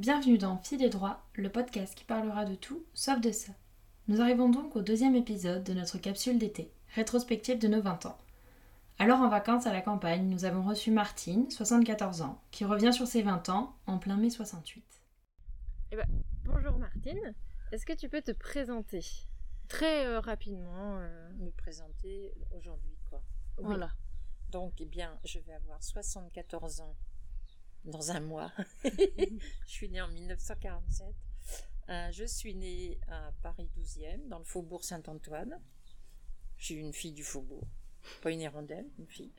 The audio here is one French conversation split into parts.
Bienvenue dans Fil et Droit, le podcast qui parlera de tout sauf de ça. Nous arrivons donc au deuxième épisode de notre capsule d'été, rétrospective de nos 20 ans. Alors en vacances à la campagne, nous avons reçu Martine, 74 ans, qui revient sur ses 20 ans en plein mai 68. Eh ben, bonjour Martine, est-ce que tu peux te présenter? Très euh, rapidement euh, me présenter aujourd'hui, quoi. Oui. Voilà. Donc, eh bien, je vais avoir 74 ans dans un mois. je suis née en 1947. Euh, je suis née à Paris 12e, dans le faubourg Saint-Antoine. Je suis une fille du faubourg, pas une hirondelle, une fille.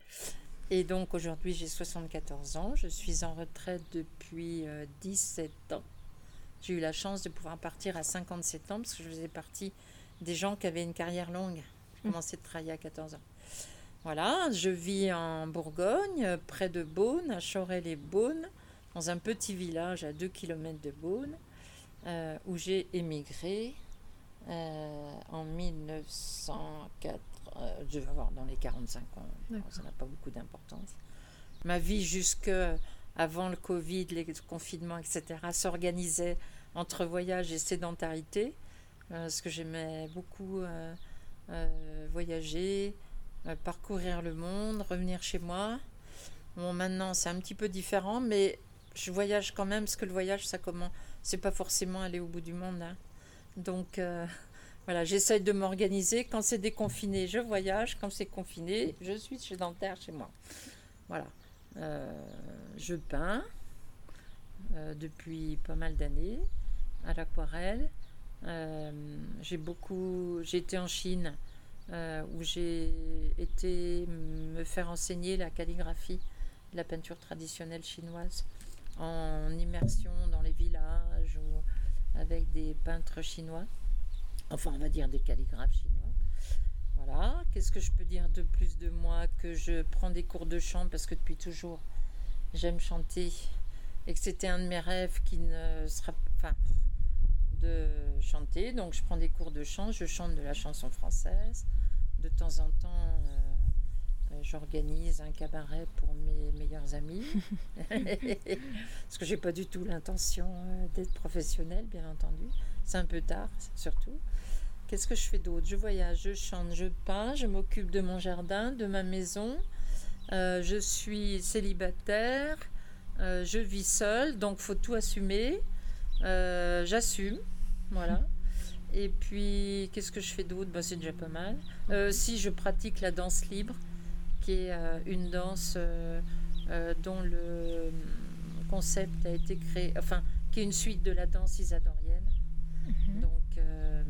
Et donc, aujourd'hui, j'ai 74 ans. Je suis en retraite depuis euh, 17 ans. J'ai eu la chance de pouvoir partir à 57 ans parce que je faisais partie des gens qui avaient une carrière longue. J'ai commencé de travailler à 14 ans. Voilà, je vis en Bourgogne, près de Beaune, à Chorel-les-Beaune, dans un petit village à 2 km de Beaune, euh, où j'ai émigré euh, en 1904. euh, je vais avoir dans les 45 ans, ça n'a pas beaucoup d'importance. Ma vie jusque avant le Covid, les confinements, etc., s'organisait entre voyage et sédentarité, euh, parce que j'aimais beaucoup voyager, parcourir le monde, revenir chez moi. Bon, maintenant, c'est un petit peu différent, mais je voyage quand même, parce que le voyage, ça comment C'est pas forcément aller au bout du monde. hein. Donc, euh, voilà, j'essaye de m'organiser. Quand c'est déconfiné, je voyage. Quand c'est confiné, je suis sédentaire chez moi. Voilà. Euh, je peins euh, depuis pas mal d'années à l'aquarelle. Euh, j'ai beaucoup, été en Chine euh, où j'ai été me faire enseigner la calligraphie, la peinture traditionnelle chinoise, en immersion dans les villages ou avec des peintres chinois, enfin on va dire des calligraphes chinois. Voilà, qu'est-ce que je peux dire de plus de moi Que je prends des cours de chant parce que depuis toujours j'aime chanter et que c'était un de mes rêves qui ne sera enfin de chanter. Donc je prends des cours de chant, je chante de la chanson française. De temps en temps, euh, euh, j'organise un cabaret pour mes meilleurs amis. Parce que j'ai pas du tout l'intention euh, d'être professionnelle, bien entendu. C'est un peu tard, surtout. Qu'est-ce que je fais d'autre? Je voyage, je chante, je peins, je m'occupe de mon jardin, de ma maison. Euh, je suis célibataire, euh, je vis seule, donc faut tout assumer. Euh, J'assume, voilà. Et puis, qu'est-ce que je fais d'autre? Bah, C'est déjà pas mal. Euh, si je pratique la danse libre, qui est euh, une danse euh, dont le concept a été créé, enfin, qui est une suite de la danse isadorienne. Donc, euh,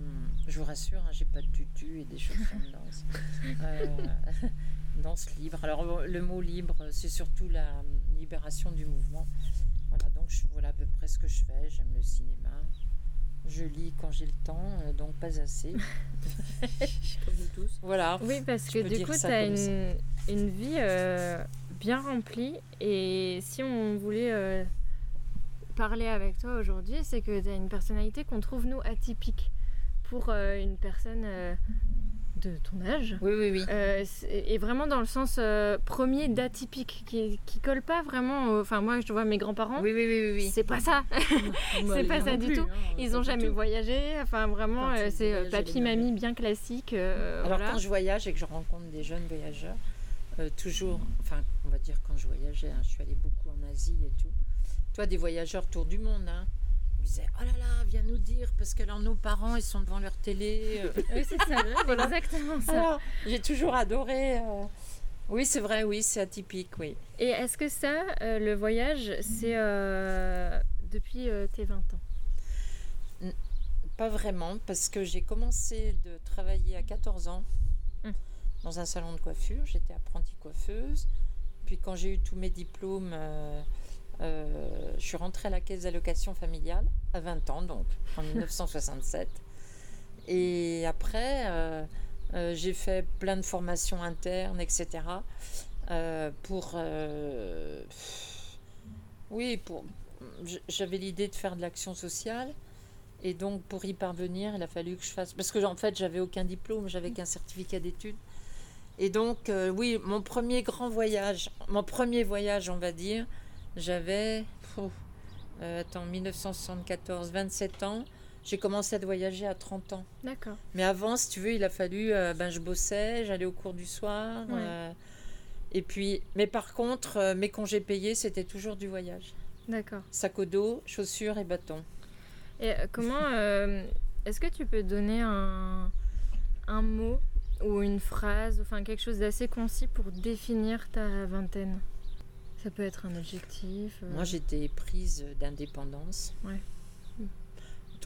je vous rassure, hein, j'ai pas de tutu et des chaussons de danse. Danse libre. Alors, le mot libre, c'est surtout la libération du mouvement. Voilà, donc je, voilà à peu près ce que je fais. J'aime le cinéma. Je lis quand j'ai le temps, euh, donc pas assez. Comme nous tous. Voilà. Oui, parce que du coup, tu as une, une vie euh, bien remplie. Et si on voulait euh, parler avec toi aujourd'hui, c'est que tu as une personnalité qu'on trouve, nous, atypique pour euh, une personne euh, de ton âge. Oui, oui, oui. Euh, et vraiment dans le sens euh, premier d'atypique, qui, qui colle pas vraiment. Enfin, moi, je vois mes grands-parents. Oui, oui, oui, oui, oui. C'est pas ça. C'est pas ça du tout. Ils ont jamais voyagé. Enfin, vraiment, euh, c'est papy, mamie bien classique. Alors voilà. quand je voyage et que je rencontre des jeunes voyageurs, toujours, enfin on va dire quand je voyageais, hein, je suis allée beaucoup en Asie et tout. Toi, des voyageurs autour du monde, hein, me disaient oh là là, viens nous dire parce que alors nos parents ils sont devant leur télé. euh. Oui, c'est ça. exactement ça. J'ai toujours adoré. euh, Oui, c'est vrai, oui, c'est atypique, oui. Et est-ce que ça, euh, le voyage, c'est euh, depuis tes 20 ans? Pas vraiment, parce que j'ai commencé de travailler à 14 ans Mm. dans un salon de coiffure. J'étais apprentie coiffeuse. Puis quand j'ai eu tous mes diplômes, euh, je suis rentrée à la caisse d'allocation familiale à 20 ans, donc en 1967. Et après, euh, euh, j'ai fait plein de formations internes, etc. pour... oui, pour... J'avais l'idée de faire de l'action sociale. Et donc, pour y parvenir, il a fallu que je fasse. Parce que, en fait, j'avais aucun diplôme, j'avais qu'un certificat d'études. Et donc, oui, mon premier grand voyage, mon premier voyage, on va dire, j'avais euh, attends, 1974, 27 ans. J'ai commencé à voyager à 30 ans. D'accord. Mais avant, si tu veux, il a fallu. euh, ben, je bossais, j'allais au cours du soir. Ouais. euh, et puis, mais par contre, mes congés payés, c'était toujours du voyage. D'accord. Sac au dos, chaussures et bâtons. Et comment est-ce que tu peux donner un, un mot ou une phrase, enfin quelque chose d'assez concis pour définir ta vingtaine? Ça peut être un objectif. euh, Moi, j'étais prise d'indépendance. Ouais.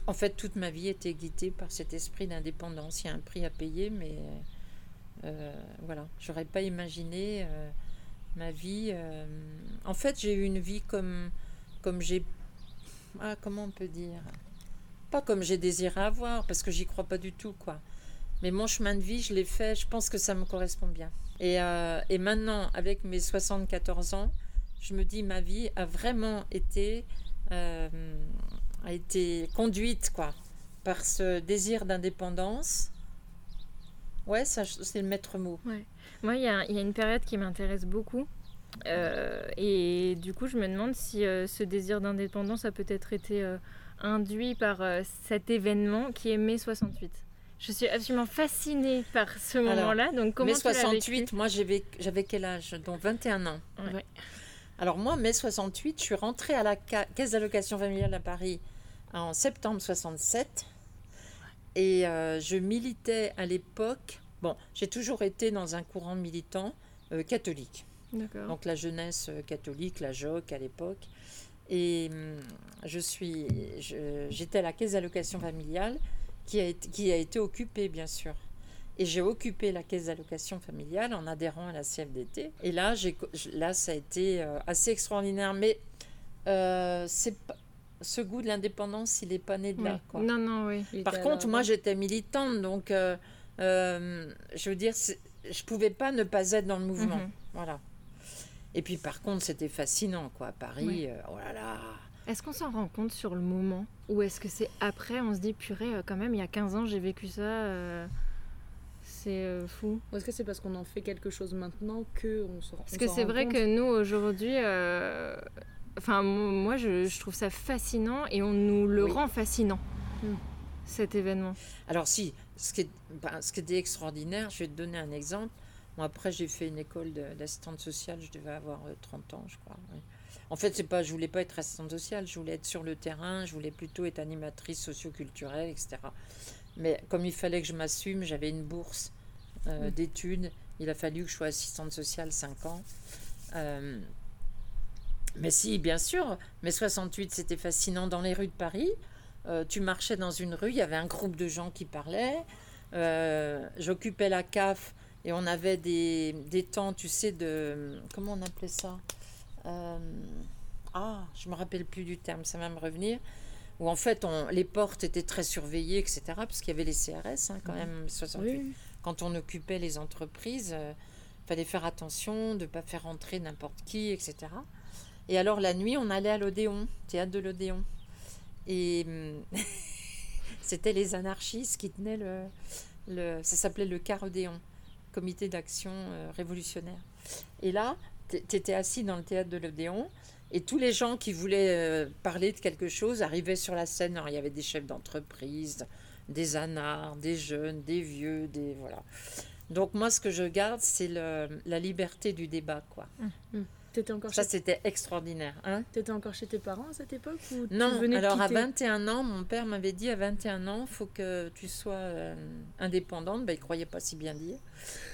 En fait, toute ma vie était guidée par cet esprit d'indépendance. Il y a un prix à payer, mais euh, voilà, j'aurais pas imaginé euh, ma vie. euh, En fait, j'ai eu une vie comme, comme j'ai. Ah, comment on peut dire? Pas comme j'ai désiré avoir, parce que j'y crois pas du tout, quoi. Mais mon chemin de vie, je l'ai fait, je pense que ça me correspond bien. Et, euh, et maintenant, avec mes 74 ans, je me dis, ma vie a vraiment été, euh, a été conduite, quoi, par ce désir d'indépendance. Ouais, ça, c'est le maître mot. Moi, il y, a il y a une période qui m'intéresse beaucoup. euh, et du coup, je me demande si euh, ce désir d'indépendance a peut-être été induit par cet événement qui est mai 68. Je suis absolument fascinée par ce moment-là. Donc, comment mai tu l'as 68, vécu moi, j'avais j'avais quel âge? Donc 21 ans. Ouais. Ouais. Alors moi, mai 68, je suis rentrée à la ca- caisse d'allocation familiale à Paris en septembre 67. Et euh, je militais à l'époque. Bon, j'ai toujours été dans un courant militant euh, catholique. Donc la jeunesse euh, catholique, la JOC à l'époque. Et hum, je suis, j'étais à la caisse d'allocation familiale qui a, été, qui a été occupée, bien sûr. Et j'ai occupé la caisse d'allocation familiale en adhérant à la CFDT. Et là, là ça a été euh, assez extraordinaire. Mais euh, c'est ce goût de l'indépendance, il n'est pas né de là. Oui. quoi. Non, non, oui. Par contre, moi, j'étais militante, donc euh, euh, je veux dire, je pouvais pas ne pas être dans le mouvement. Mhm. Voilà. Et puis, par contre, c'était fascinant, quoi. À Paris, euh, oh là là. Est-ce qu'on s'en rend compte sur le moment? Ou est-ce que c'est après, on se dit, purée, quand même, il y a 15 ans, j'ai vécu ça. Euh, c'est euh, fou. Ou est-ce que c'est parce qu'on en fait quelque chose maintenant que on se rend Parce que c'est vrai compte que nous, aujourd'hui, euh, enfin, mo- moi, je, je trouve ça fascinant et on nous le Oui. rend fascinant, Mm. cet événement. Alors, si, ce qui, est, ben, ce qui était extraordinaire, je vais te donner un exemple. Moi, après, j'ai fait une école d'assistante sociale, je devais avoir euh, 30 ans, je crois. oui. En fait, c'est pas, je voulais pas être assistante sociale, je voulais être sur le terrain, je voulais plutôt être animatrice socioculturelle, etc. Mais comme il fallait que je m'assume, j'avais une bourse euh, d'études. Il a fallu que je sois assistante sociale 5 ans. Euh, mais si, bien sûr, mais 68, c'était fascinant dans les rues de Paris. Euh, tu marchais dans une rue, il y avait un groupe de gens qui parlaient. J'occupais la CAF et on avait des, des temps, tu sais, de. Comment on appelait ça? Ah, je me rappelle plus du terme, ça va me revenir. Où en fait, on, les portes étaient très surveillées, etc. Parce qu'il y avait les CRS, hein, quand même, 68 Oui. Quand on occupait les entreprises, il fallait faire attention de ne pas faire entrer n'importe qui, etc. Et alors la nuit, on allait à l'Odéon, théâtre de l'Odéon. Et hum, c'était les anarchistes qui tenaient le... le ça s'appelait le CAR Odéon, Comité d'action euh, révolutionnaire. Et là, tu étais assis dans le théâtre de l'Odéon, et tous les gens qui voulaient euh, parler de quelque chose arrivaient sur la scène. Alors, il y avait des chefs d'entreprise, des anards, des jeunes, des vieux, des voilà. Donc moi, ce que je garde, c'est le- la liberté du débat, quoi. T'étais encore, Ça, chez... c'était extraordinaire. Hein t'étais encore chez tes parents à cette époque ou non, tu venais de alors à quitter 21 ans, mon père m'avait dit à 21 ans, faut que tu sois euh, indépendante. Ben, il croyait pas si bien dire.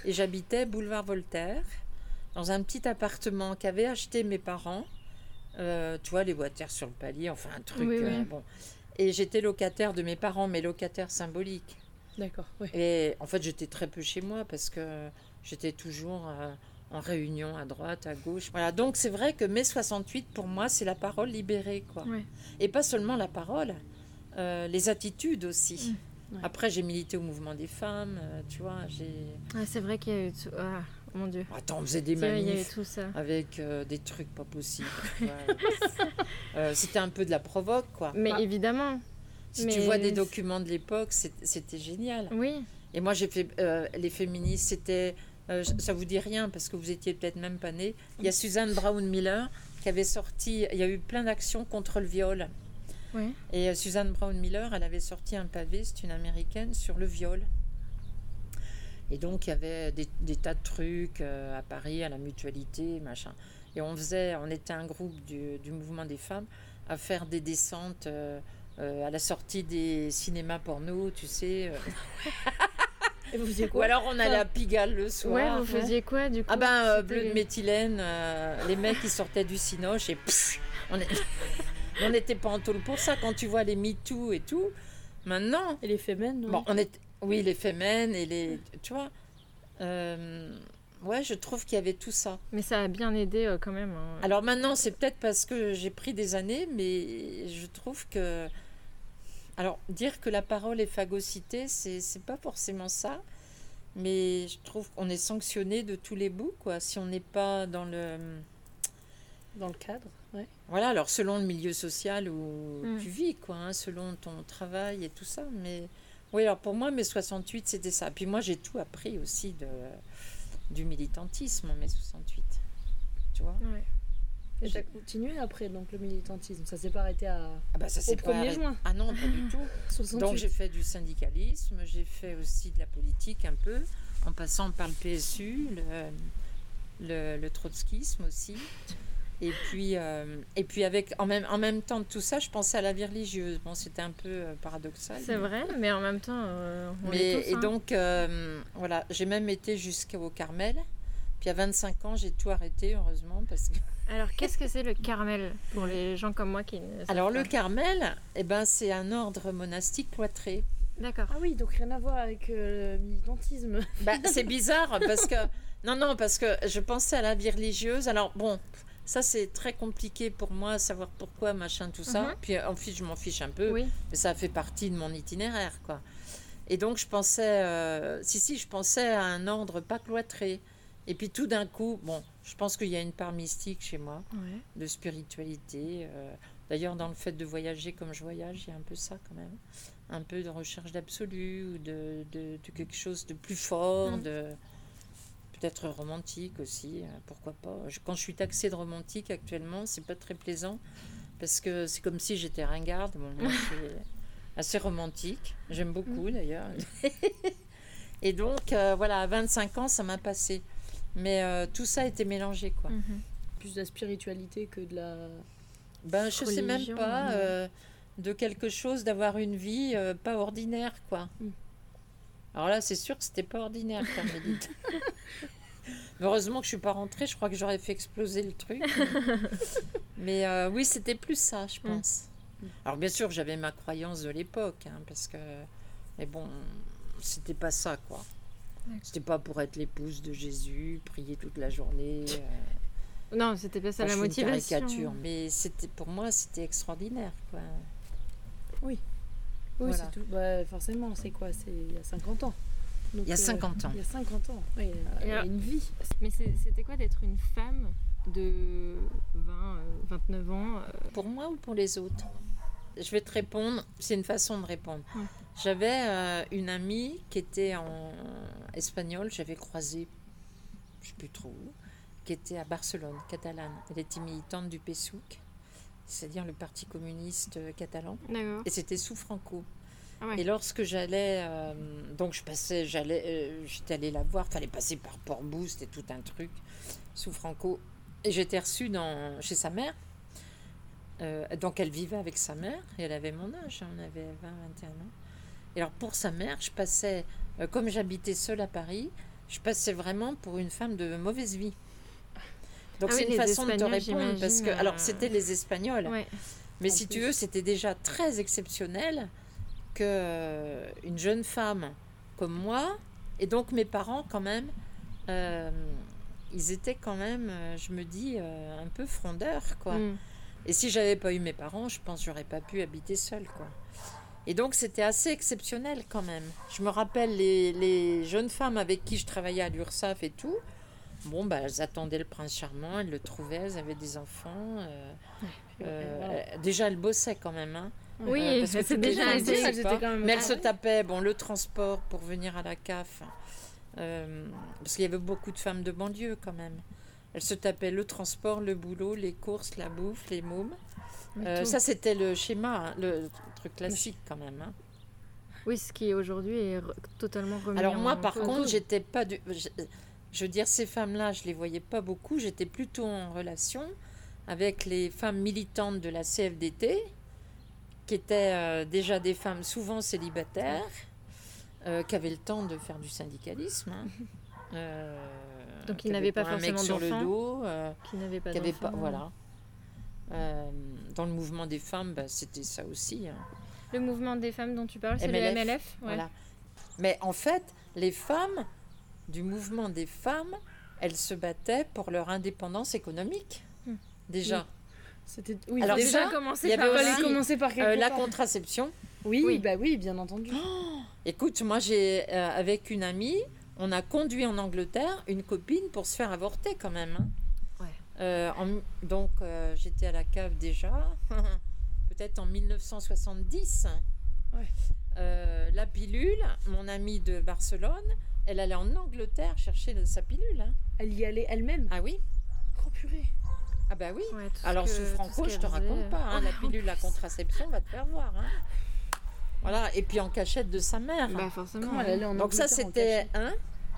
Et j'habitais boulevard Voltaire, dans un petit appartement qu'avaient acheté mes parents. Euh, tu vois, les water sur le palier, enfin un truc. Oui, euh, bon. Et j'étais locataire de mes parents, mais locataire symbolique. D'accord, oui. Et en fait, j'étais très peu chez moi parce que j'étais toujours euh, en réunion à droite, à gauche. Voilà, donc c'est vrai que mai 68, pour moi, c'est la parole libérée, quoi. Ouais. Et pas seulement la parole, euh, les attitudes aussi. Mm. Ouais. Après, j'ai milité au mouvement des femmes, euh, tu vois, j'ai... Ah, c'est vrai qu'il y a eu tout. Ah, mon Dieu. Attends, on faisait des manifs tout ça. avec euh, des trucs pas possibles. Euh, C'était un peu de la provoque, quoi. Mais Ah. évidemment, Si mais- tu vois des documents de l'époque, c'était génial. oui. Et moi, j'ai fait euh, les féministes, c'était. euh, ça vous dit rien parce que vous étiez peut-être même pas nés. Il y a Suzanne Brown Miller qui avait sorti. Il y a eu plein d'actions contre le viol. Ouais. Et euh, Suzanne Brown Miller, elle avait sorti un pavé, c'est une américaine, sur le viol. Et donc, il y avait des, des tas de trucs euh, à Paris, à la mutualité, machin. Et on faisait, on était un groupe du, du mouvement des femmes à faire des descentes euh, euh, à la sortie des cinémas porno, tu sais. Et vous faisiez Ou quoi alors on allait à Pigalle le soir. Ouais, vous faisiez quoi du coup Ah ben, bleu de méthylène, les mecs qui sortaient du cinoche et pss, on est- n'était pas en tôle pour ça. Quand tu vois les MeToo et tout, maintenant, Et les femmes, bon, on est, oui, les femmes et les, tu vois, euh, ouais, je trouve qu'il y avait tout ça. Mais ça a bien aidé euh, quand même. hein. Alors maintenant, c'est peut-être parce que j'ai pris des années, mais je trouve que. Alors, dire que la parole est phagocytée, c'est c'est pas forcément ça. Mais je trouve qu'on est sanctionné de tous les bouts, quoi, si on n'est pas dans le. dans le cadre. Ouais. Voilà, alors selon le milieu social où Mm. tu vis, quoi, hein, selon ton travail et tout ça. Mais oui, alors pour moi, mes 68, c'était ça. Puis moi, j'ai tout appris aussi de, du militantisme en mai 68. Tu vois Ouais. Et t'as continué après, donc le militantisme. Ça s'est pas arrêté à Ah bah ça au c'est pas 1er arrêté. juin Ah non, pas du tout. 68. Donc j'ai fait du syndicalisme, j'ai fait aussi de la politique un peu, en passant par le PSU, le, le, le trotskisme aussi. Et puis, euh, et puis avec, en, même, en même temps de tout ça, je pensais à la vie religieuse. Bon, c'était un peu euh, paradoxal. C'est mais- vrai, mais en même temps, euh, on Mais, est tous, et hein. donc, euh, voilà, j'ai même été jusqu'au Carmel. Puis à 25 ans, j'ai tout arrêté, heureusement, parce que Alors, qu'est-ce que c'est le Carmel pour les gens comme moi qui ne savent Alors le Carmel, eh ben, c'est un ordre monastique cloîtré. D'accord. Ah oui, donc rien à voir avec euh, le militantisme. Bah, c'est bizarre parce que non non parce que je pensais à la vie religieuse. Alors bon, ça c'est très compliqué pour moi savoir pourquoi machin tout ça. Mhm. Puis en fait je m'en fiche un peu, Oui. mais ça fait partie de mon itinéraire quoi. Et donc je pensais, euh, si si, je pensais à un ordre pas cloîtré. Et puis tout d'un coup, bon, je pense qu'il y a une part mystique chez moi, Ouais. de spiritualité. euh, D'ailleurs, dans le fait de voyager comme je voyage, il y a un peu ça quand même. Un peu de recherche d'absolu ou de, de- de quelque chose de plus fort, Mm. de peut-être romantique aussi, euh, pourquoi pas. Je- quand je suis taxée de romantique actuellement, c'est pas très plaisant parce que c'est comme si j'étais ringarde. Bon, moi, assez romantique. J'aime beaucoup d'ailleurs. Et donc, euh, voilà, à 25 ans, ça m'a passé. Mais euh, tout ça a été mélangé, quoi. Mhm. Plus de la spiritualité que de la. Ben, je sais même Religion, pas euh, de quelque chose d'avoir une vie pas ordinaire, quoi. Mm. Alors là, c'est sûr que c'était pas ordinaire, Carmélite. Heureusement que je suis pas rentrée, je crois que j'aurais fait exploser le truc. Mais euh, oui, c'était plus ça, je pense. Alors bien sûr, j'avais ma croyance de l'époque, hein, parce que, mais bon, c'était pas ça, quoi. C'était pas pour être l'épouse de Jésus, prier toute la journée. euh, Non, c'était pas ça Enfin, la fais une motivation. caricature, mais c'était pour moi c'était extraordinaire quoi. Oui, Voilà. c'est tout. Bah, forcément, c'est quoi? C'est il y a 50 ans. Donc, Il y a euh, 50 ans. Il y a 50 ans. Oui, il y a- il y a alors- une vie. Mais c'est- c'était quoi d'être une femme de 20, euh, 29 ans euh, Pour moi ou pour les autres? Je vais te répondre, c'est une façon de répondre. J'avais euh, une amie qui était en espagnole, j'avais croisé, je sais plus trop où, qui était à Barcelone, catalane. Elle était militante du PSUC, c'est-à-dire le Parti communiste euh, catalan, et c'était sous Franco. Ah ouais. Et lorsque j'allais, euh, donc je passais, j'allais, euh, j'étais allée la voir, fallait passer par Port-Bou, c'était tout un truc, sous Franco. Et j'étais reçue dans, chez sa mère. Euh, donc elle vivait avec sa mère, et elle avait mon âge, hein, on avait 20, 21 ans. Et alors pour sa mère, je passais, comme j'habitais seule à Paris, je passais vraiment pour une femme de mauvaise vie. Donc Ah oui, c'est une façon de te répondre, parce que, alors euh, c'était les Espagnols, Ouais. mais En si tu veux, c'était déjà très exceptionnel que euh, une jeune femme comme moi, et donc mes parents quand même, euh, ils étaient quand même, je me dis, euh, un peu frondeurs, quoi. Mm. Et si j'avais pas eu mes parents, je pense que j'aurais pas pu habiter seule, quoi. Et donc c'était assez exceptionnel quand même. Je me rappelle les, les jeunes femmes avec qui je travaillais à l'URSSAF et tout. Bon, bah, elles attendaient le prince charmant, elles le trouvaient, elles avaient des enfants. euh, euh, déjà, elles bossaient quand même. Hein. Oui, Euh, parce que déjà elles étaient quand même- Mais elles Ah se tapaient bon, le transport pour venir à la CAF. parce qu'il y avait beaucoup de femmes de banlieue quand même. Elle se tapait le transport, le boulot, les courses, la bouffe, les mômes. Ça, c'était le schéma, hein, le truc classique quand même. hein. Oui, ce qui aujourd'hui est totalement remis Alors en moi, par contre, j'étais pas du... Je, veux dire, ces femmes-là, je les voyais pas beaucoup. J'étais plutôt en relation avec les femmes militantes de la CFDT, qui étaient euh, déjà des femmes souvent célibataires, euh, qui avaient le temps de faire du syndicalisme. hein. Euh, Donc, ils n'avaient avaient pas mec forcément sur le d'enfants. dos. qui n'avait pas d'enfants. pas voilà dans le mouvement des femmes bah, c'était ça aussi hein. Le mouvement des femmes dont tu parles, c'est le MLF ouais. voilà mais en fait les femmes du mouvement des femmes elles se battaient pour leur indépendance économique Hmm. déjà C'était oui, Alors Déjà commencé il y par avait aussi, commencer par Euh, la part. contraception Oui, Oui. bah oui, bien entendu. écoute moi j'ai euh, avec une amie on a conduit en Angleterre une copine pour se faire avorter quand même hein. Ouais. Euh, en- donc euh, j'étais à la cave déjà, peut-être en 1970. Ouais. Euh, la pilule, mon amie de Barcelone, elle allait en Angleterre chercher le- sa pilule. hein. Elle y allait elle-même. Ah oui Oh purée. Ah bah oui. Ouais, tout ce Alors que- sous tout ce Franco, je te raconte pas, hein, la Oh, pilule, la contraception va te faire voir. hein. Voilà, et puis en cachette de sa mère. Bah forcément. Comment elle allait en Donc ça c'était... cachette Hein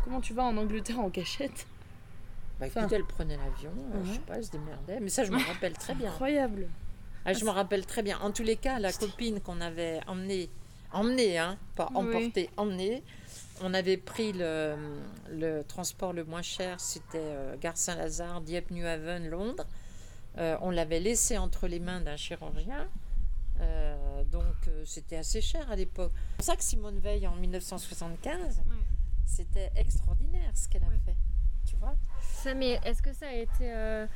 Comment tu vas en Angleterre en cachette? Bah, Enfin. écoutez, elle prenait l'avion, euh, je sais pas, elle se démerdait. Mais ça, je me rappelle très bien. Incroyable. Ah, je me rappelle très bien. En tous les cas, la copine qu'on avait emmenée, emmenée, hein, pas Oui. emportée, emmenée, on avait pris le, le transport le moins cher, c'était euh, Gare Saint-Lazare, Dieppe, New Haven, Londres. Euh, on l'avait laissé entre les mains d'un chirurgien. Euh, donc euh, c'était assez cher à l'époque. C'est pour ça que Simone Veil en 1975, Ouais. c'était extraordinaire ce qu'elle a Ouais. fait. Tu vois? Ça, mais est-ce que ça a été.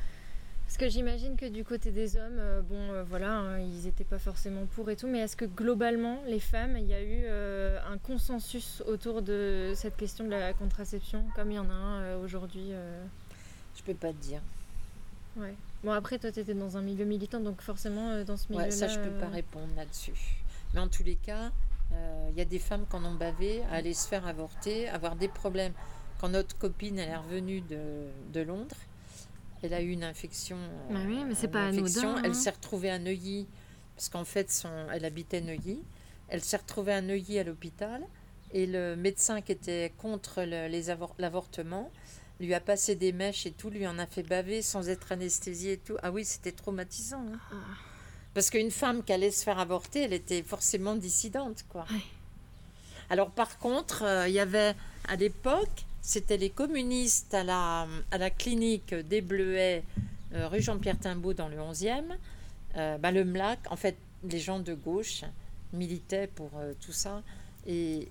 Parce que j'imagine que du côté des hommes, euh, bon, euh, voilà, hein, ils n'étaient pas forcément pour et tout, mais est-ce que globalement, les femmes, il y a eu euh, un consensus autour de cette question de la contraception, comme il y en a un aujourd'hui Je peux pas te dire. Ouais. Bon, après, toi, tu étais dans un milieu militant, donc forcément, dans ce milieu-là. Ouais, ça, je peux pas répondre là-dessus. Mais en tous les cas, il y a des femmes qui en ont bavé, à aller se faire avorter, avoir des problèmes. Quand notre copine elle est revenue de, de Londres, elle a eu une infection. euh, Bah oui, mais c'est une pas infection. anodin, Elle hein. s'est retrouvée à Neuilly, parce qu'en fait, son, elle habitait Neuilly. Elle s'est retrouvée à Neuilly à l'hôpital, et le médecin qui était contre le- l'avortement lui a passé des mèches et tout, lui en a fait baver sans être anesthésiée et tout. Ah oui, c'était traumatisant. hein. Ah. Parce qu'une femme qui allait se faire avorter, elle était forcément dissidente, quoi. Alors par contre, euh, il y avait à l'époque, c'était les communistes à la, à la clinique des Bleuets, euh, rue Jean-Pierre Timbaud dans le 11e. Euh, bah, le MLAC, en fait, les gens de gauche militaient pour euh, tout ça. Et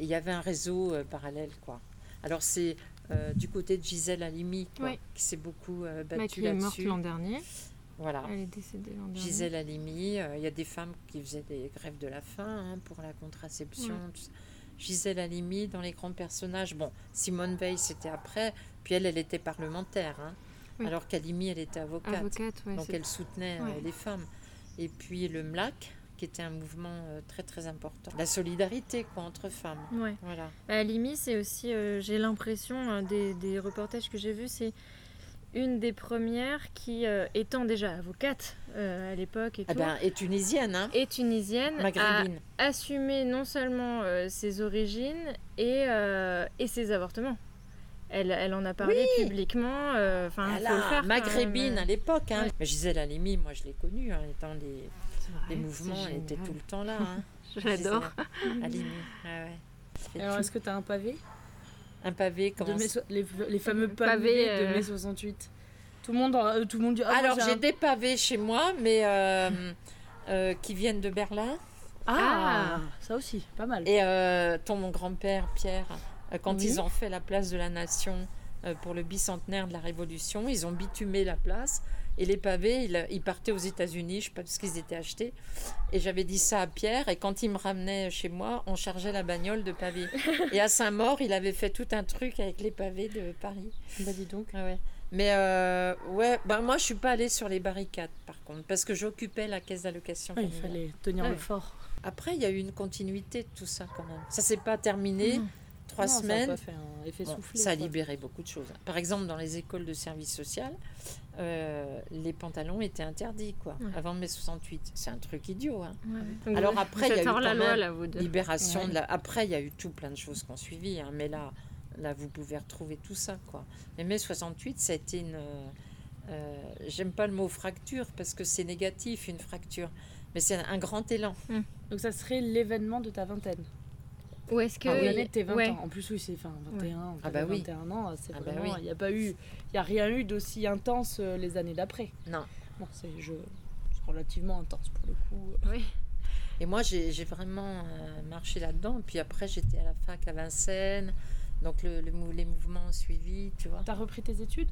il y avait un réseau parallèle, quoi. Alors c'est du côté de Gisèle Halimi, quoi, Oui. qui s'est beaucoup battue qui est morte là-dessus. l'an dernier. Voilà. Elle est décédée l'an dernier. Gisèle Halimi, il y a des femmes qui faisaient des grèves de la faim hein, pour la contraception. Tout ça. Gisèle Halimi, dans les grands personnages, bon, Simone Veil, c'était après, puis elle, elle était parlementaire, hein, Oui. alors qu'Halimi, elle était avocate. Avocate, ouais. donc elle soutenait euh, Ouais. les femmes. Et puis le MLAC, qui était un mouvement euh, très très important. La solidarité, quoi, entre femmes. Ouais. Voilà. À Limi, c'est aussi, euh, j'ai l'impression, des, des reportages que j'ai vus, c'est une des premières qui, euh, étant déjà avocate euh, à l'époque et Ah tout, ben, et tunisienne, hein, et tunisienne, a maghrébine. assumé non seulement euh, ses origines et, euh, et ses avortements. Elle, elle en a parlé Oui. publiquement. euh, Enfin, quand maghrébine même. à l'époque. Hein. Ouais. Gisèle Halimi, moi je l'ai connue, hein, étant les, les mouvements, elle était tout le temps là. Hein. Je l'adore. Gisèle Halimi, ouais, ouais. Elle fait Alors, est-ce que tu as un pavé? Un pavé, comment so- les, les fameux pavés pavé, de euh, mai 68 Tout le monde, euh, tout le monde dit Ah, Alors j'ai un- des pavés chez moi, mais euh, euh, qui viennent de Berlin. Ah, ça aussi, pas mal. Et euh, ton mon grand-père Pierre, quand Oui. ils ont fait la place de la Nation euh, pour le bicentenaire de la Révolution, ils ont bitumé la place. Et les pavés, ils, ils partaient aux États-Unis, je sais pas parce qu'ils étaient achetés. Et j'avais dit ça à Pierre, et quand il me ramenait chez moi, on chargeait la bagnole de pavés. et à Saint-Maur, il avait fait tout un truc avec les pavés de Paris. Bah, dis donc. Ah ouais. Mais euh, ouais, ben moi je suis pas allée sur les barricades par contre, parce que j'occupais la caisse d'allocation. Ouais, il fallait tenir Ouais. le fort. Après, il y a eu une continuité de tout ça quand même. Ça s'est pas terminé. Mhm. Trois Non, Ça a semaines. pas fait un effet Bon, soufflé. ça a libéré beaucoup de choses. Par exemple, dans les écoles de service social, euh, les pantalons étaient interdits, quoi, Ouais. avant mai 68. C'est un truc idiot. hein. Alors après, il y a eu la loi, là, vous. Libération Ouais. de la... Après, il y a eu tout plein de choses qui ont suivi, hein, mais là, là, vous pouvez retrouver tout ça, quoi. Mais mai 68, ça a été une... euh, euh, J'aime pas le mot fracture, parce que c'est négatif, une fracture. Mais c'est un grand élan. Donc ça serait l'événement de ta vingtaine. Ou est-ce que. Enfin, l'année de tes 20 ouais. ans. En plus, oui, c'est enfin, 21. Ah bah t'avais oui. 21 ans, c'est Ah bah vraiment. oui. Il n'y a pas eu. Il n'y a rien eu d'aussi intense euh, les années d'après. Non. Bon, c'est je... relativement intense pour le coup. Oui. Et moi, j'ai vraiment euh, marché là-dedans. Puis après, j'étais à la fac à Vincennes. Donc, le, le mou- les mouvements ont suivi, tu vois. T'as repris tes études?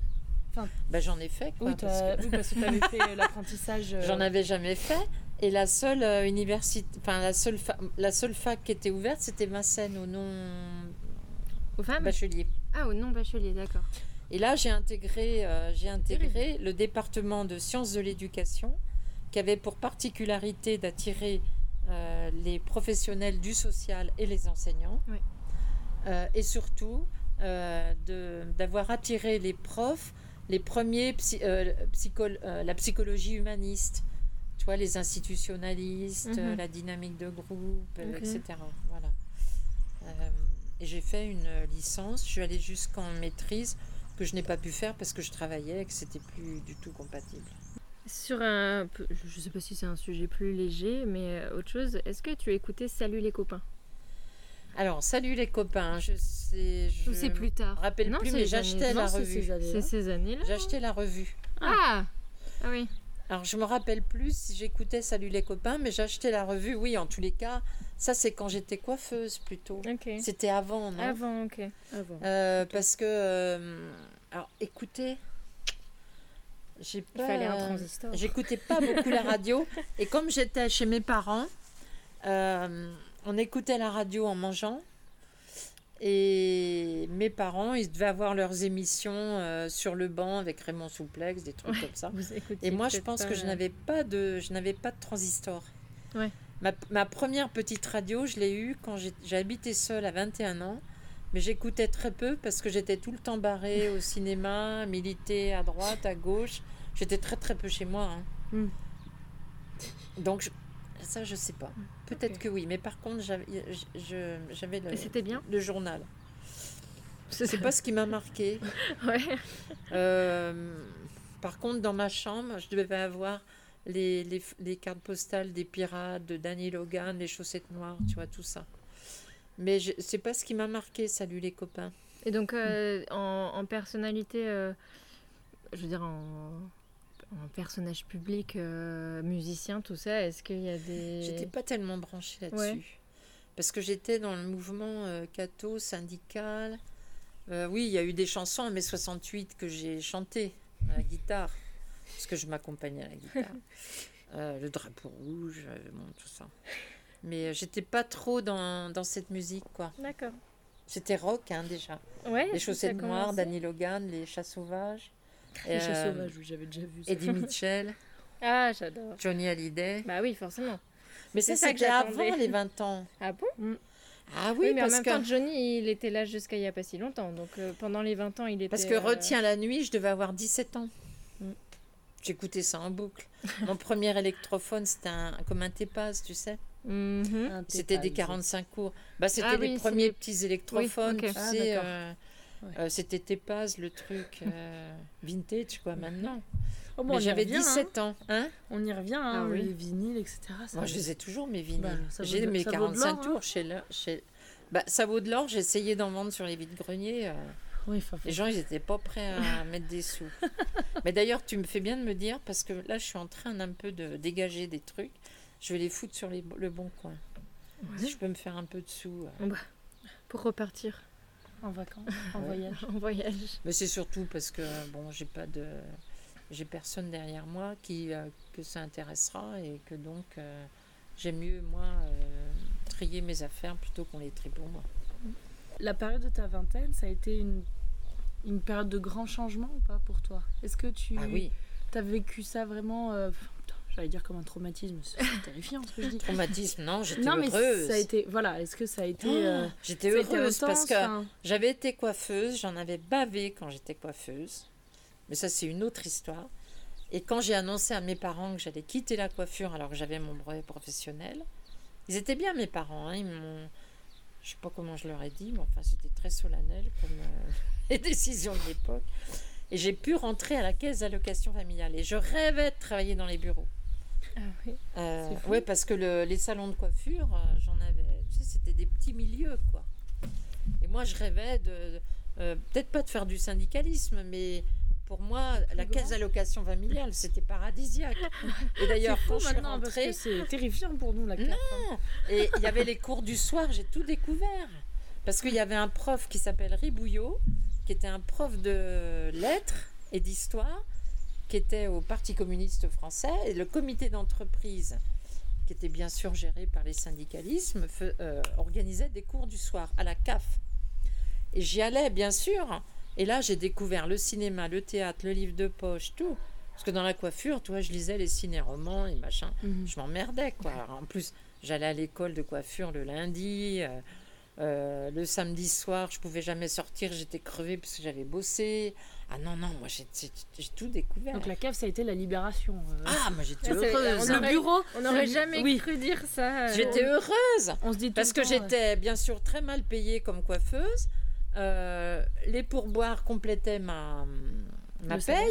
Ben, j'en ai fait, quoi. oui, parce que oui, parce que tu avais fait euh, l'apprentissage. euh, J'en avais jamais fait. Et la seule euh, université, enfin, la seule, la seule fac qui était ouverte, c'était Vincennes, au nom Aux femmes bachelier. Ah, au non bachelier, d'accord. Et là, j'ai intégré, euh, j'ai intégré le département de sciences de l'éducation, qui avait pour particularité d'attirer euh, les professionnels du social et les enseignants. Oui. Euh, et surtout, d'avoir attiré les profs, les premiers, psy- psycho- la psychologie humaniste, tu vois, les institutionnalistes, Mhm. la dynamique de groupe, euh, etc. Voilà. Euh, et j'ai fait une licence, je suis allée jusqu'en maîtrise que je n'ai pas pu faire parce que je travaillais et que c'était plus du tout compatible. Sur un. Je sais pas si c'est un sujet plus léger, mais euh, autre chose, est-ce que tu écoutais Salut les copains? Alors, salut les copains, je sais. Je Ou c'est plus tard? rappelle Non, plus, mais j'achetais la revue. C'est ces années-là J'ai acheté la revue. Ah Ah oui. Alors, je me rappelle plus si j'écoutais Salut les copains, mais j'ai acheté la revue, oui, en tous les cas. Ça, c'est quand j'étais coiffeuse plutôt. Ok. C'était avant, non? Avant, ok. Avant. Euh, Parce que. euh, alors, écoutez. J'ai Il pas. fallait un euh, transistor. J'écoutais pas beaucoup la radio. Et comme j'étais chez mes parents, euh, on écoutait la radio en mangeant. Et mes parents, ils devaient avoir leurs émissions euh, sur le banc avec Raymond Souplex, des trucs comme ça. Et moi, je pense pas, que je euh, n'avais pas de, je n'avais pas de transistor. Ouais. Ma, ma première petite radio, je l'ai eue quand habité seule à 21 ans. Mais j'écoutais très peu parce que j'étais tout le temps barrée au cinéma, militer à droite, à gauche. J'étais très très peu chez moi. hein. Mm. Donc je- ça, je sais pas. Peut-être Ok. que oui, mais par contre, j'avais le, Et c'était bien le journal. C'est pas ce qui m'a marqué. Ouais. Euh, par contre, dans ma chambre, je devais avoir les, les, les cartes postales des pirates, de Danny Logan, les chaussettes noires, tu vois, tout ça. Mais c'est pas ce qui m'a marqué, salut les copains. Et donc, euh, en, en personnalité, euh, je veux dire, en, en personnage public, euh, musicien, tout ça, est-ce qu'il y a des. J'étais pas tellement branchée là-dessus. Ouais. Parce que j'étais dans le mouvement euh, catho, syndical. Euh, oui, il y a eu des chansons en mai 68 que j'ai chantées à la guitare. Parce que je m'accompagnais à la guitare. Euh, le drapeau rouge, bon, tout ça. Mais j'étais pas trop dans, dans cette musique, quoi. D'accord. C'était rock, hein, déjà. Ouais. Les chaussettes noires. Danny Logan, les chats sauvages. Les chats euh, oui, j'avais déjà vu ça. Eddie Mitchell, Ah, j'adore. Johnny Hallyday. Bah oui, forcément. Mais c'est ça, ça que c'était j'attendais. avant les 20 ans. Ah bon? Ah Oui, oui, mais en parce même que... temps, Johnny, il était là jusqu'à il n'y a pas si longtemps. Donc euh, pendant les 20 ans, il était. Parce que euh, Retiens la nuit, je devais avoir 17 ans. Mm. J'écoutais ça en boucle. Mon premier électrophone, c'était un, comme un Tépaz, tu sais. mhm. C'était des Tépaz. 45 cours. Bah, c'était Ah les oui, premiers petits électrophones, ok. tu Ah, sais. euh, Ouais. euh, c'était Tépaz, le truc euh, vintage, quoi, maintenant. Oh, bon, j'avais revient, hein. 17 ans. Hein? On y revient, hein, Ah oui. les vinyles, etc. ça- Moi, je les ai toujours, mes vinyles. Bah, vaut j'ai mes ça vaut de 45 l'or, hein. tours chez le... Chez... Bah, ça vaut de l'or. Essayé d'en vendre sur les vides-greniers. euh, Oui, Les gens, ils n'étaient pas prêts à mettre des sous. Mais d'ailleurs, tu me fais bien de me dire, parce que là, je suis en train d'un peu de dégager des trucs. Je vais les foutre sur les, le bon coin. Si je peux me faire un peu de sous. euh. Pour repartir en vacances, en Ouais. voyage. en voyage. Mais c'est surtout parce que, bon, j'ai pas de... J'ai personne derrière moi qui euh, que ça intéressera et que donc euh, j'aime mieux moi euh, trier mes affaires plutôt qu'on les trie pour moi. La période de ta vingtaine, ça a été une, une période de grand changement ou pas pour toi? Est-ce que tu Ah oui, as vécu ça vraiment euh, J'allais dire comme un traumatisme. C'est terrifiant ce que je dis. Traumatisme, non, j'étais Non, mais heureuse. ça a été. Voilà, est-ce que ça a été. Oh, euh, j'étais a été heureuse parce que enfin, j'avais été coiffeuse, j'en avais bavé quand j'étais coiffeuse. Mais ça, c'est une autre histoire. Et quand j'ai annoncé à mes parents que j'allais quitter la coiffure alors que j'avais mon brevet professionnel, ils étaient bien mes parents. hein, Ils m'ont. Je sais pas comment je leur ai dit, mais enfin, c'était très solennel comme euh, les décisions de l'époque. Et j'ai pu rentrer à la caisse d'allocation familiale. Et je rêvais de travailler dans les bureaux. Ah oui. Euh, ouais, parce que le- les salons de coiffure, euh, j'en avais. Tu sais, c'était des petits milieux, quoi. Et moi, je rêvais de. euh, Peut-être pas de faire du syndicalisme, mais pour moi, la grand. caisse d'allocation familiale, c'était paradisiaque. Et d'ailleurs, quand je suis rentrée, c'est terrifiant pour nous la CAF. hein. et il y avait les cours du soir, j'ai tout découvert. Parce qu'il y avait un prof qui s'appelle Ribouillot, qui était un prof de lettres et d'histoire, qui était au Parti communiste français, et le comité d'entreprise, qui était bien sûr géré par les syndicalismes, euh, organisait des cours du soir à la CAF. Et j'y allais, bien sûr. Et là, j'ai découvert le cinéma, le théâtre, le livre de poche, tout. Parce que dans la coiffure, toi, je lisais les ciné-romans et machin Mhm. je m'emmerdais quoi. Alors, en plus, j'allais à l'école de coiffure le lundi, euh, euh, le samedi soir, je pouvais jamais sortir, j'étais crevée parce que j'avais bossé. Ah non non, moi j'ai tout découvert. Donc la CAF, ça a été la libération. euh. Ah, moi j'étais heureuse. on le aurait- bureau, On n'aurait jamais oui. cru dire ça. euh, J'étais heureuse on se dit tout parce le que j'étais bien sûr très mal payée comme coiffeuse. Euh, les pourboires complétaient ma, ma Le paye. salaire.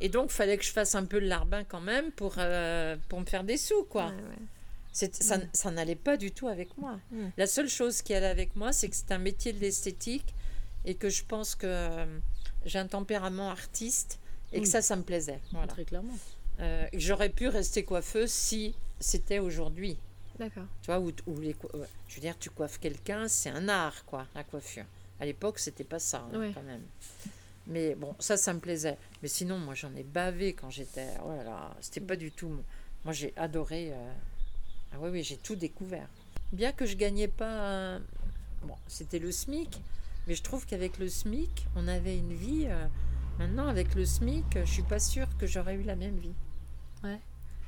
Et donc, fallait que je fasse un peu le larbin quand même pour, euh, pour me faire des sous, quoi. Ouais, ouais. C'est- Ça, ça n'allait pas du tout avec moi. Mm. La seule chose qui allait avec moi, c'est que c'est un métier de l'esthétique et que je pense que euh, j'ai un tempérament artiste et que ça, ça me plaisait. Voilà. Très clairement. Euh, J'aurais pu rester coiffeuse si c'était aujourd'hui. D'accord. Tu vois, où, où les, je veux dire, tu coiffes quelqu'un, c'est un art, quoi, la coiffure. À l'époque, c'était pas ça, hein, Ouais. quand même. Mais bon, ça, ça me plaisait. Mais sinon, moi, j'en ai bavé quand j'étais. Oh là là, c'était pas du tout. Moi, j'ai adoré. euh, Ah oui, oui, j'ai tout découvert. Bien que je gagnais pas. Bon, c'était le SMIC, mais je trouve qu'avec le SMIC, on avait une vie. euh, Maintenant, avec le SMIC, je suis pas sûre que j'aurais eu la même vie. Ouais.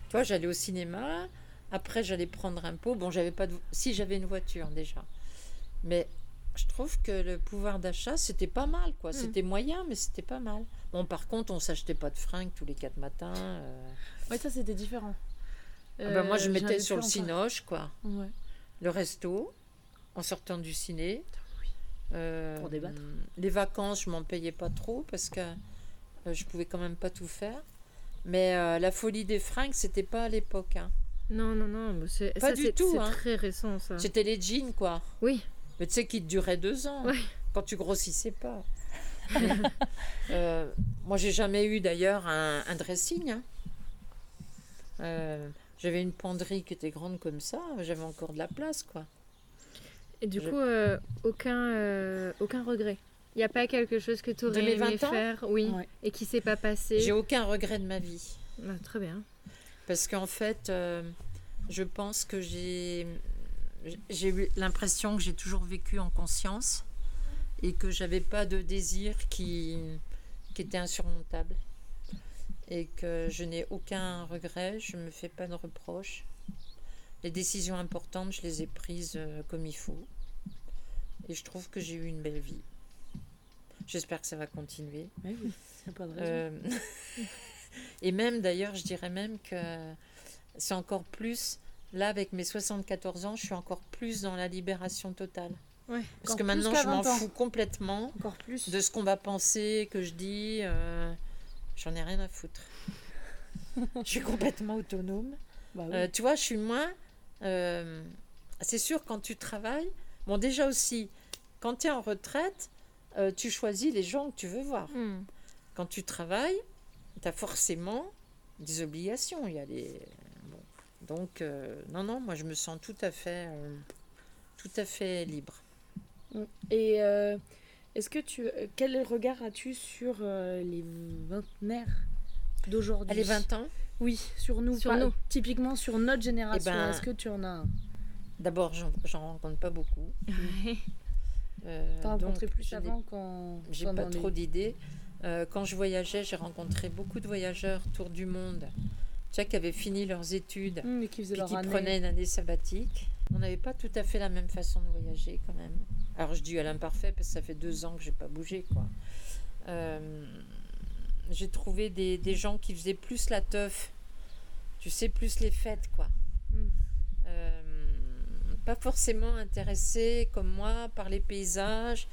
Tu vois, j'allais au cinéma. Après, j'allais prendre un pot. Bon, j'avais pas de... Si, j'avais une voiture déjà. Mais je trouve que le pouvoir d'achat, c'était pas mal, quoi. Mm. C'était moyen, mais c'était pas mal. Bon, par contre, on s'achetait pas de fringues tous les quatre matins. euh. Ouais, ça c'était différent. Ah ben, moi, je Euh, mettais j'avais sur le cinoche, quoi. Ouais. Le resto, en sortant du ciné. Euh, Pour débattre. Les vacances, je m'en payais pas trop parce que euh, je pouvais quand même pas tout faire. Mais euh, la folie des fringues, c'était pas à l'époque. hein. Non, non, non. c'est- Pas ça, du tout, C'est hein. très récent, ça. C'était les jeans, quoi. Oui. Mais tu sais, qui duraient deux ans. Quand tu grossissais pas. Euh, moi, j'ai jamais eu d'ailleurs un, un dressing. hein. Euh, j'avais une penderie qui était grande comme ça. J'avais encore de la place, quoi. Et du Je- coup, euh, aucun, euh, aucun regret. Il n'y a pas quelque chose que tu aurais mes aimé 20 ans faire, oui, Ouais. et qui s'est pas passé. J'ai aucun regret de ma vie. Ah, très bien. Parce qu'en fait, euh, je pense que j'ai j'ai eu l'impression que j'ai toujours vécu en conscience et que j'avais pas de désir qui, qui était insurmontable. Et que je n'ai aucun regret, je me fais pas de reproches. Les décisions importantes, je les ai prises comme il faut. Et je trouve que j'ai eu une belle vie. J'espère que ça va continuer. Ouais, oui. Y a pas de raison. Euh, et même d'ailleurs, je dirais même que c'est encore plus, là avec mes 74 ans, je suis encore plus dans la libération totale. Ouais. Parce que maintenant, je m'en 20 ans. fous complètement Encore plus. de ce qu'on va penser, que je dis. euh, J'en ai rien à foutre. je suis complètement autonome. Bah oui. Euh, tu vois, je suis moins. euh, c'est sûr, quand tu travailles. Bon, déjà aussi, quand tu es en retraite, euh, tu choisis les gens que tu veux voir. Hmm. Quand tu travailles, tu as forcément des obligations. Il y a les... bon. Donc, euh, non, non, moi je me sens tout à fait, euh, tout à fait libre. Et euh, est-ce que tu. Quel regard as-tu sur les vingtenaires d'aujourd'hui? Elle est 20 ans? Oui, sur nous. Sur pas- nous. Typiquement sur notre génération. ben, Est-ce que tu en as un? D'abord, j'en rencontre pas beaucoup. Euh, T'as rencontré donc, plus avant quand. J'ai pas les- trop d'idées. Euh, quand je voyageais, j'ai rencontré beaucoup de voyageurs autour du monde tu vois, qui avaient fini leurs études, Hum, mais qui faisaient puis leur qui année. prenaient une année sabbatique. On n'avait pas tout à fait la même façon de voyager quand même. Alors je dis à l'imparfait parce que ça fait deux ans que j'ai pas bougé quoi. Euh, j'ai trouvé des, des gens qui faisaient plus la teuf, tu sais, plus les fêtes quoi. Mm. Euh, pas forcément intéressés comme moi par les paysages,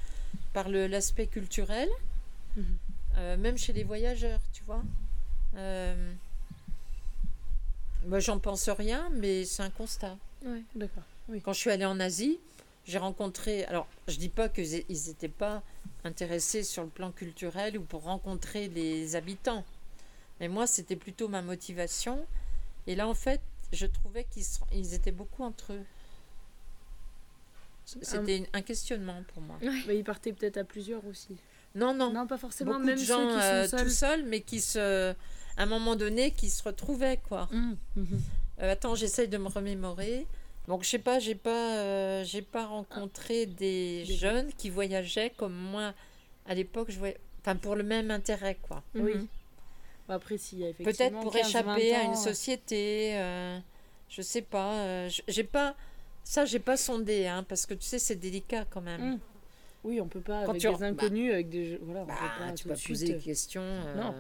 par l'aspect culturel, Mhm. Euh, même chez les voyageurs, tu vois. Euh, moi, j'en pense rien, mais c'est un constat. Ouais, d'accord. Oui. Quand je suis allée en Asie, j'ai rencontré. Alors, je dis pas qu'ils n'étaient pas intéressés sur le plan culturel ou pour rencontrer les habitants. Mais moi, c'était plutôt ma motivation. Et là, en fait, je trouvais qu'ils étaient beaucoup entre eux. C'était un questionnement pour moi. Bah, ils partaient peut-être à plusieurs aussi. Non, non. Non, pas forcément, Beaucoup même de gens ceux qui euh, sont tout seuls. seuls, mais qui se. À un moment donné, qui se retrouvaient, quoi. Hum, mhm. Euh, attends, j'essaye de me remémorer. Donc, je sais pas, j'ai pas, euh, j'ai pas rencontré des Des- jeunes qui voyageaient comme moi à l'époque. Je voyais, enfin, pour le même intérêt, quoi. Oui. Mhm. Bah, Après, s'il y a effectivement. Peut-être pour 15, échapper 20 à une société. euh, je sais pas. euh, j'ai pas. Ça, j'ai pas sondé, hein, parce que tu sais, c'est délicat quand même. Hum. Oui, on peut pas Quand avec tu- des inconnus, avec des. Voilà, on Bah, peut pas tu vas de poser suite. des questions. euh, Non.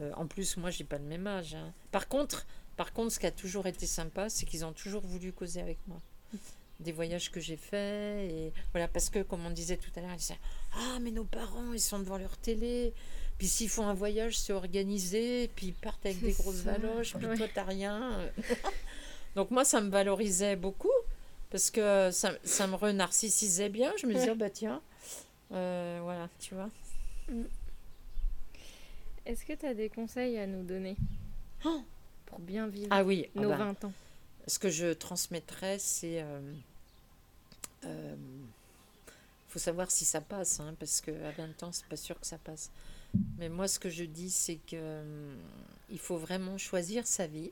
euh, en plus, moi, j'ai pas le même âge. hein. Par contre, par contre, ce qui a toujours été sympa, c'est qu'ils ont toujours voulu causer avec moi. Des voyages que j'ai faits et voilà parce que comme on disait tout à l'heure, ils disaient ah mais nos parents ils sont devant leur télé, puis s'ils font un voyage c'est organisé, puis ils partent avec des grosses ça, valoches, puis ouais. toi t'as rien. Donc moi ça me valorisait beaucoup parce que ça, ça me renarcissisait bien. Je me disais Ouais. oh, bah tiens euh, voilà tu vois. Est-ce que tu as des conseils à nous donner Oh pour bien vivre Ah oui, ah nos bah, 20 ans? Ce que je transmettrais, c'est. Il faut savoir si ça passe, hein, parce qu'à 20 ans, c'est pas sûr que ça passe. Mais moi, ce que je dis, c'est que euh, il faut vraiment choisir sa vie,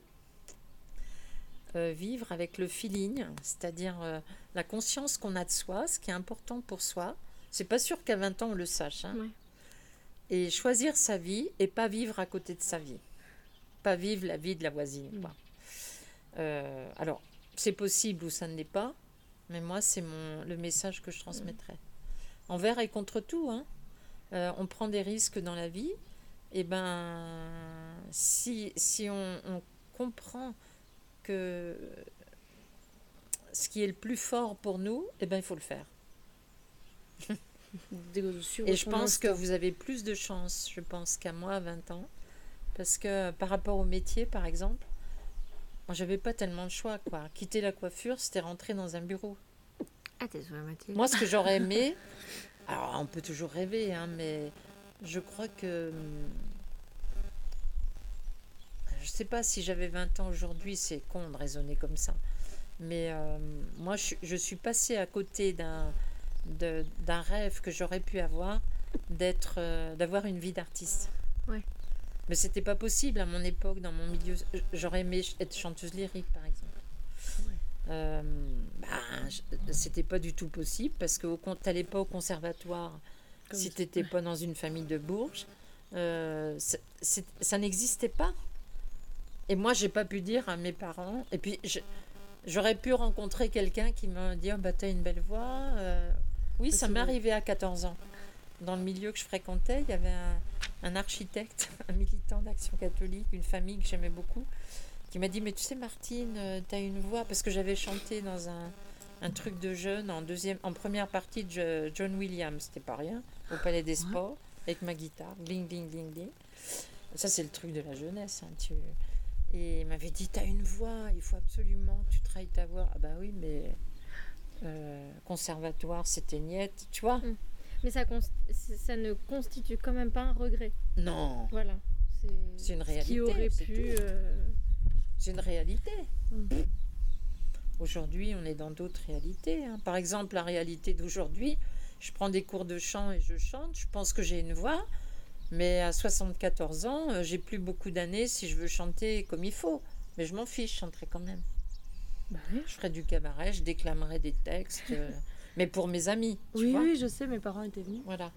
euh, vivre avec le feeling, c'est-à-dire euh, la conscience qu'on a de soi, ce qui est important pour soi. C'est pas sûr qu'à 20 ans, on le sache. hein. Ouais. Et choisir sa vie et pas vivre à côté de sa vie. Pas vivre la vie de la voisine. quoi. Euh, alors, c'est possible ou ça ne l'est pas, mais moi, c'est mon le message que je transmettrai. Envers et contre tout. Hein. On prend des risques dans la vie. Et ben, si, si on, on comprend que ce qui est le plus fort pour nous, eh ben, il faut le faire. Et je pense que vous avez plus de chance, je pense, qu'à moi à 20 ans. Parce que par rapport au métier, par exemple, moi, j'avais pas tellement de choix, quoi. Quitter la coiffure, c'était rentrer dans un bureau. Ah, Mathilde Moi, ce que j'aurais aimé, alors on peut toujours rêver, hein, mais je crois que. Je sais pas si j'avais 20 ans aujourd'hui, c'est con de raisonner comme ça. Mais euh, moi, je, je suis passée à côté d'un rêve que j'aurais pu avoir, d'être, euh, d'avoir une vie d'artiste. Ouais. Mais c'était pas possible à mon époque, dans mon milieu. J'aurais aimé être chanteuse lyrique, par exemple. Euh, bah, c'était pas du tout possible parce que tu n'allais pas au conservatoire Comme si tu n'étais pas dans une famille de Bourges. Euh, ça n'existait pas. Et moi, j'ai pas pu dire à mes parents. Et puis, j'aurais pu rencontrer quelqu'un qui me dit oh, bah, Tu as une belle voix. Euh, oui, ça m'est arrivé à 14 ans. Dans le milieu que je fréquentais, il y avait un, un architecte, un militant d'action catholique, une famille que j'aimais beaucoup, qui m'a dit Mais tu sais, Martine, tu as une voix. Parce que j'avais chanté dans un, un truc de jeune en, deuxième, en première partie de Jo- John Williams, c'était pas rien, au Palais des Sports, avec ma guitare, gling, gling, gling, gling. Ça, c'est le truc de la jeunesse. hein, tu... Et il m'avait dit T'as une voix, il faut absolument que tu travailles ta voix. Ah, bah oui, mais. euh, conservatoire, c'était niette, tu vois Mais ça, ne constitue quand même pas un regret. Non, Voilà. C'est une Ce qui réalité, aurait pu. euh, c'est une réalité. Mm. Aujourd'hui, on est dans d'autres réalités. hein. Par exemple, la réalité d'aujourd'hui, je prends des cours de chant et je chante. Je pense que j'ai une voix, mais à 74 ans, euh, j'ai plus beaucoup d'années si je veux chanter comme il faut. Mais je m'en fiche, je chanterai quand même. Bah oui. Je ferai du cabaret, je déclamerai des textes, euh, mais pour mes amis. tu Oui, vois. oui, je sais, mes parents étaient venus. Voilà.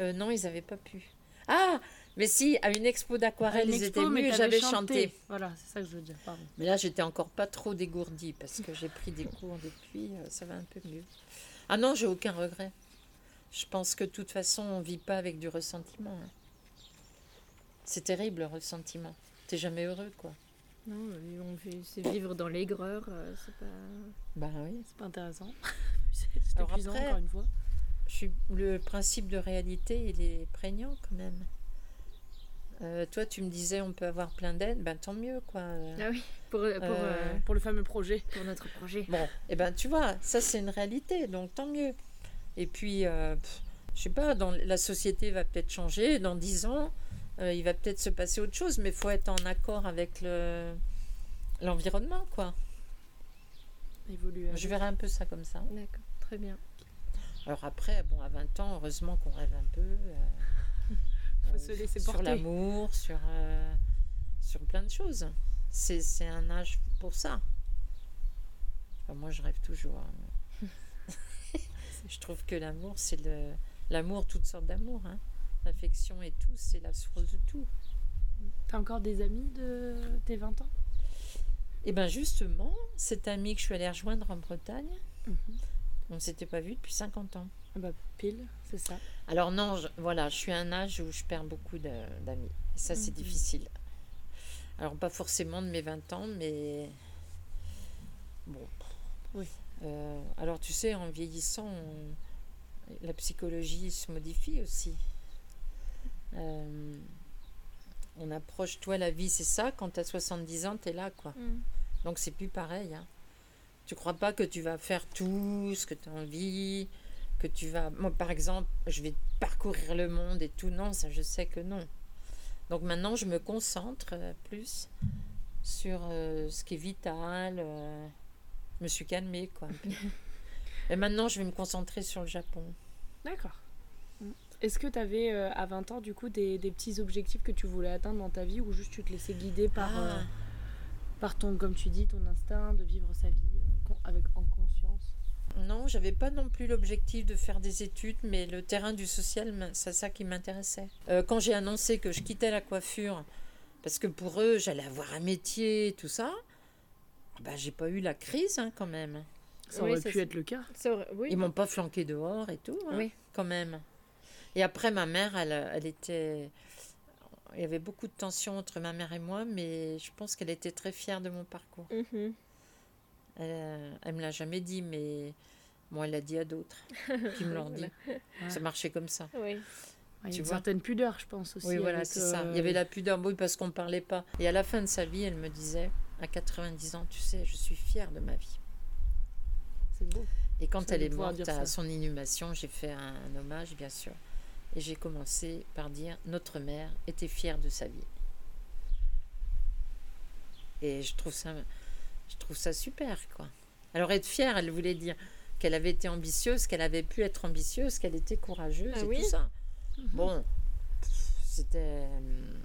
Euh, non, ils n'avaient pas pu. Ah Mais si, à une expo d'aquarelle, ils expo, étaient venus et j'avais chanté. Voilà, c'est ça que je veux dire. Pardon. Mais là, j'étais encore pas trop dégourdie parce que j'ai pris des cours depuis, euh, ça va un peu mieux. Ah non, j'ai aucun regret. Je pense que de toute façon, on vit pas avec du ressentiment. hein. C'est terrible le ressentiment. T'es jamais heureux, quoi. Non, on c'est vivre dans l'aigreur, euh, c'est pas. Bah oui. C'est pas intéressant. c'est épuisant, après- encore une fois. Je suis, le principe de réalité, il est prégnant quand même. Euh, toi, tu me disais, on peut avoir plein d'aides, ben tant mieux, quoi. Ah oui, pour, pour, Euh, euh, Pour le fameux projet. pour notre projet. Bon, et ben tu vois, ça c'est une réalité, donc tant mieux. Et puis, euh, je sais pas, dans, la société va peut-être changer, dans dix ans, euh, il va peut-être se passer autre chose, mais il faut être en accord avec le l'environnement, quoi. Évoluer. Je verrai un peu ça comme ça. D'accord, très bien. Alors après, bon, à 20 ans, heureusement qu'on rêve un peu. euh, Faut euh, se laisser sur porter. l'amour, sur, sur plein de choses. C'est c'est un âge pour ça. Enfin, moi, je rêve toujours. hein. je trouve que l'amour, c'est le l'amour, toutes sortes d'amour. Hein. L'affection et tout, c'est la source de tout. T'as encore des amis de tes 20 ans? Et bien justement, cet ami que je suis allée rejoindre en Bretagne, Mhm. on ne s'était pas vu depuis 50 ans. Ah bah pile, c'est ça. Alors non, je- voilà, je suis à un âge où je perds beaucoup d'amis. Ça, c'est Mhm. difficile. Alors pas forcément de mes 20 ans, mais bon. Oui. Euh, alors tu sais, en vieillissant, on- la psychologie se modifie aussi. Euh, on approche, toi, la vie, c'est ça? Quand tu as 70 ans, tu es là, quoi. Mm. Donc c'est plus pareil. Hein. Tu crois pas que tu vas faire tout ce que tu as envie, que tu vas... Moi, par exemple, je vais parcourir le monde et tout. Non, ça, je sais que non. Donc maintenant, je me concentre euh, plus sur euh, ce qui est vital. euh, je me suis calmée, quoi. un peu. et maintenant, je vais me concentrer sur le Japon. D'accord. Est-ce que tu avais à 20 ans du coup des, des petits objectifs que tu voulais atteindre dans ta vie ou juste tu te laissais guider par, Ah. euh, par ton, comme tu dis, ton instinct de vivre sa vie euh, con- avec, en conscience? Non, j'avais pas non plus l'objectif de faire des études, mais le terrain du social, c'est ça qui m'intéressait. Euh, quand j'ai annoncé que je quittais la coiffure, parce que pour eux, j'allais avoir un métier, tout ça, bah, j'ai pas eu la crise hein, quand même. Ça aurait pu être le cas. Ça aurait- Oui. Ils m'ont pas flanqué dehors et tout, hein, Oui. quand même. Et après, ma mère, elle, elle était. Il y avait beaucoup de tension entre ma mère et moi, mais je pense qu'elle était très fière de mon parcours. Mhm. Elle, euh, elle me l'a jamais dit, mais bon, elle l'a dit à d'autres qui me l'ont dit. Ça marchait comme ça. Oui. Il y a une vois? certaine pudeur, je pense aussi. Oui, voilà, c'est ça. euh, Il y avait la pudeur, oui, parce qu'on ne parlait pas. Et à la fin de sa vie, elle me disait, à 90 ans, tu sais, je suis fière de ma vie. C'est beau. Et quand Ça elle est morte à son inhumation, j'ai fait un, un hommage, bien sûr. Et j'ai commencé par dire, notre mère était fière de sa vie. Et je trouve ça, je trouve ça super, quoi. Alors être fière, elle voulait dire qu'elle avait été ambitieuse, qu'elle avait pu être ambitieuse, qu'elle était courageuse Ah et oui. tout ça. Bon, pff, c'était... hum,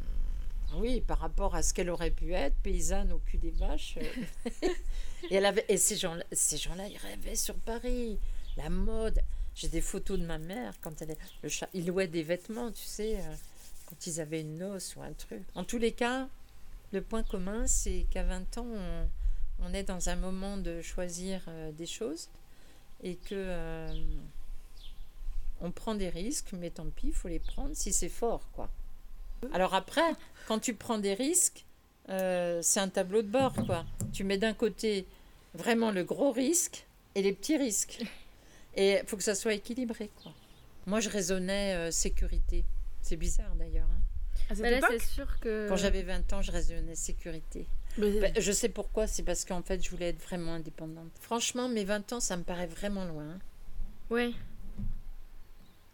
Oui, par rapport à ce qu'elle aurait pu être, paysanne au cul des vaches. euh, et, elle avait, et ces gens-là, ces gens-là, ils rêvaient sur Paris. La mode. J'ai des photos de ma mère quand elle est, le chat, ils louaient des vêtements, tu sais, euh, quand ils avaient une noce ou un truc. En tous les cas, le point commun, c'est qu'à 20 ans, on, est dans un moment de choisir euh, des choses et que euh, on prend des risques, mais tant pis, il faut les prendre si c'est fort, quoi. Alors après, quand tu prends des risques, c'est un tableau de bord, quoi. Tu mets d'un côté vraiment le gros risque et les petits risques. Et il faut que ça soit équilibré, quoi. Moi, je raisonnais euh, sécurité. C'est bizarre, d'ailleurs. hein. Mais là, c'est sûr que. Quand j'avais 20 ans, je raisonnais sécurité. Mais- Ben, je sais pourquoi, c'est parce qu'en fait, je voulais être vraiment indépendante. Franchement, mes 20 ans, ça me paraît vraiment loin. hein. Ouais.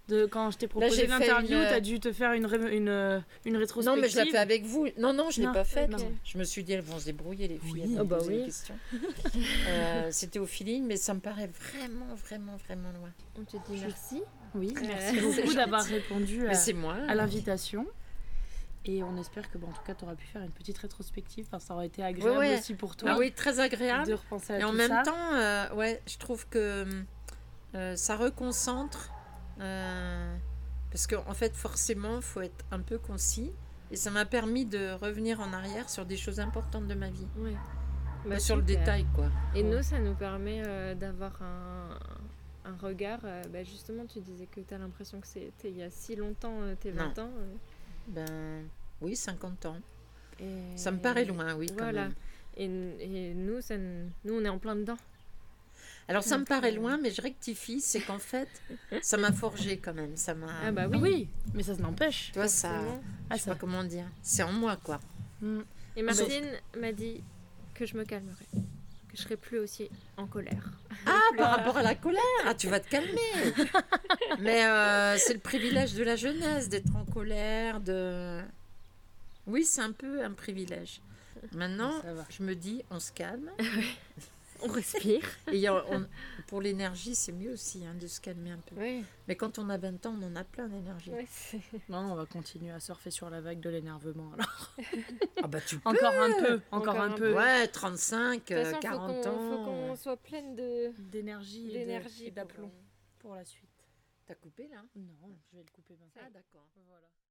De, quand je t'ai proposé j'ai fait l'interview, une- t'as dû te faire une, ré- une, euh, une rétrospective. Non, mais je l'ai fait avec vous. Non, non, je ne l'ai pas faite. Je me suis dit, elles vont se débrouiller, les filles. Oui. Ah bah oui. Euh, C'était au feeling, mais ça me paraît vraiment, vraiment, vraiment loin. On te dit merci. Oui, Euh, merci beaucoup d'avoir répondu à, moi. l'invitation. Et on espère que, bon, en tout cas, tu auras pu faire une petite rétrospective. Enfin, ça aurait été agréable Ouais, ouais. aussi pour toi Ah oui, très agréable. de repenser à Et tout en même ça. temps, euh, ouais, je trouve que euh, ça reconcentre euh, Parce qu'en fait, forcément, il faut être un peu concis. Et ça m'a permis de revenir en arrière sur des choses importantes de ma vie. Pas Bah, sur le détail, quoi. Et Ouais. nous, ça nous permet euh, d'avoir un, un regard. euh, bah, justement, tu disais que tu as l'impression que c'était il y a si longtemps, tes 20 ans. Ben, oui, 50 ans. et- Ça me paraît loin, oui, quand Voilà. même. Et, et nous, ça, nous, on est en plein dedans. Alors, ça me paraît loin, mais je rectifie. C'est qu'en fait, ça m'a forgé quand même. Ça m'a. Ah bah Ah oui. oui, mais ça n'empêche. Tu vois, ça. Ah, Je sais pas comment dire. C'est en moi, quoi. Mm. Et Martine m'a dit que je me calmerais, que je serais plus aussi en colère. Ah, par rapport à la colère, ah, tu vas te calmer. Mais euh, c'est le privilège de la jeunesse d'être en colère, de. Oui, c'est un peu un privilège. Maintenant, je me dis, on se calme. On respire. Et il on- pour l'énergie, c'est mieux aussi hein, de se calmer un peu. Oui. Mais quand on a 20 ans, on en a plein d'énergie. Non, on va continuer à surfer sur la vague de l'énervement. Alors. Ah bah tu peux. Encore un peu, encore, Encore un, un peu. Ouais, 35, De toute euh, façon, 40 faut qu'on, ans. faut qu'on soit pleine de D'énergie et pour, d'aplomb pour la suite. T'as coupé là? Non, je vais le couper maintenant. Ah d'accord. Voilà.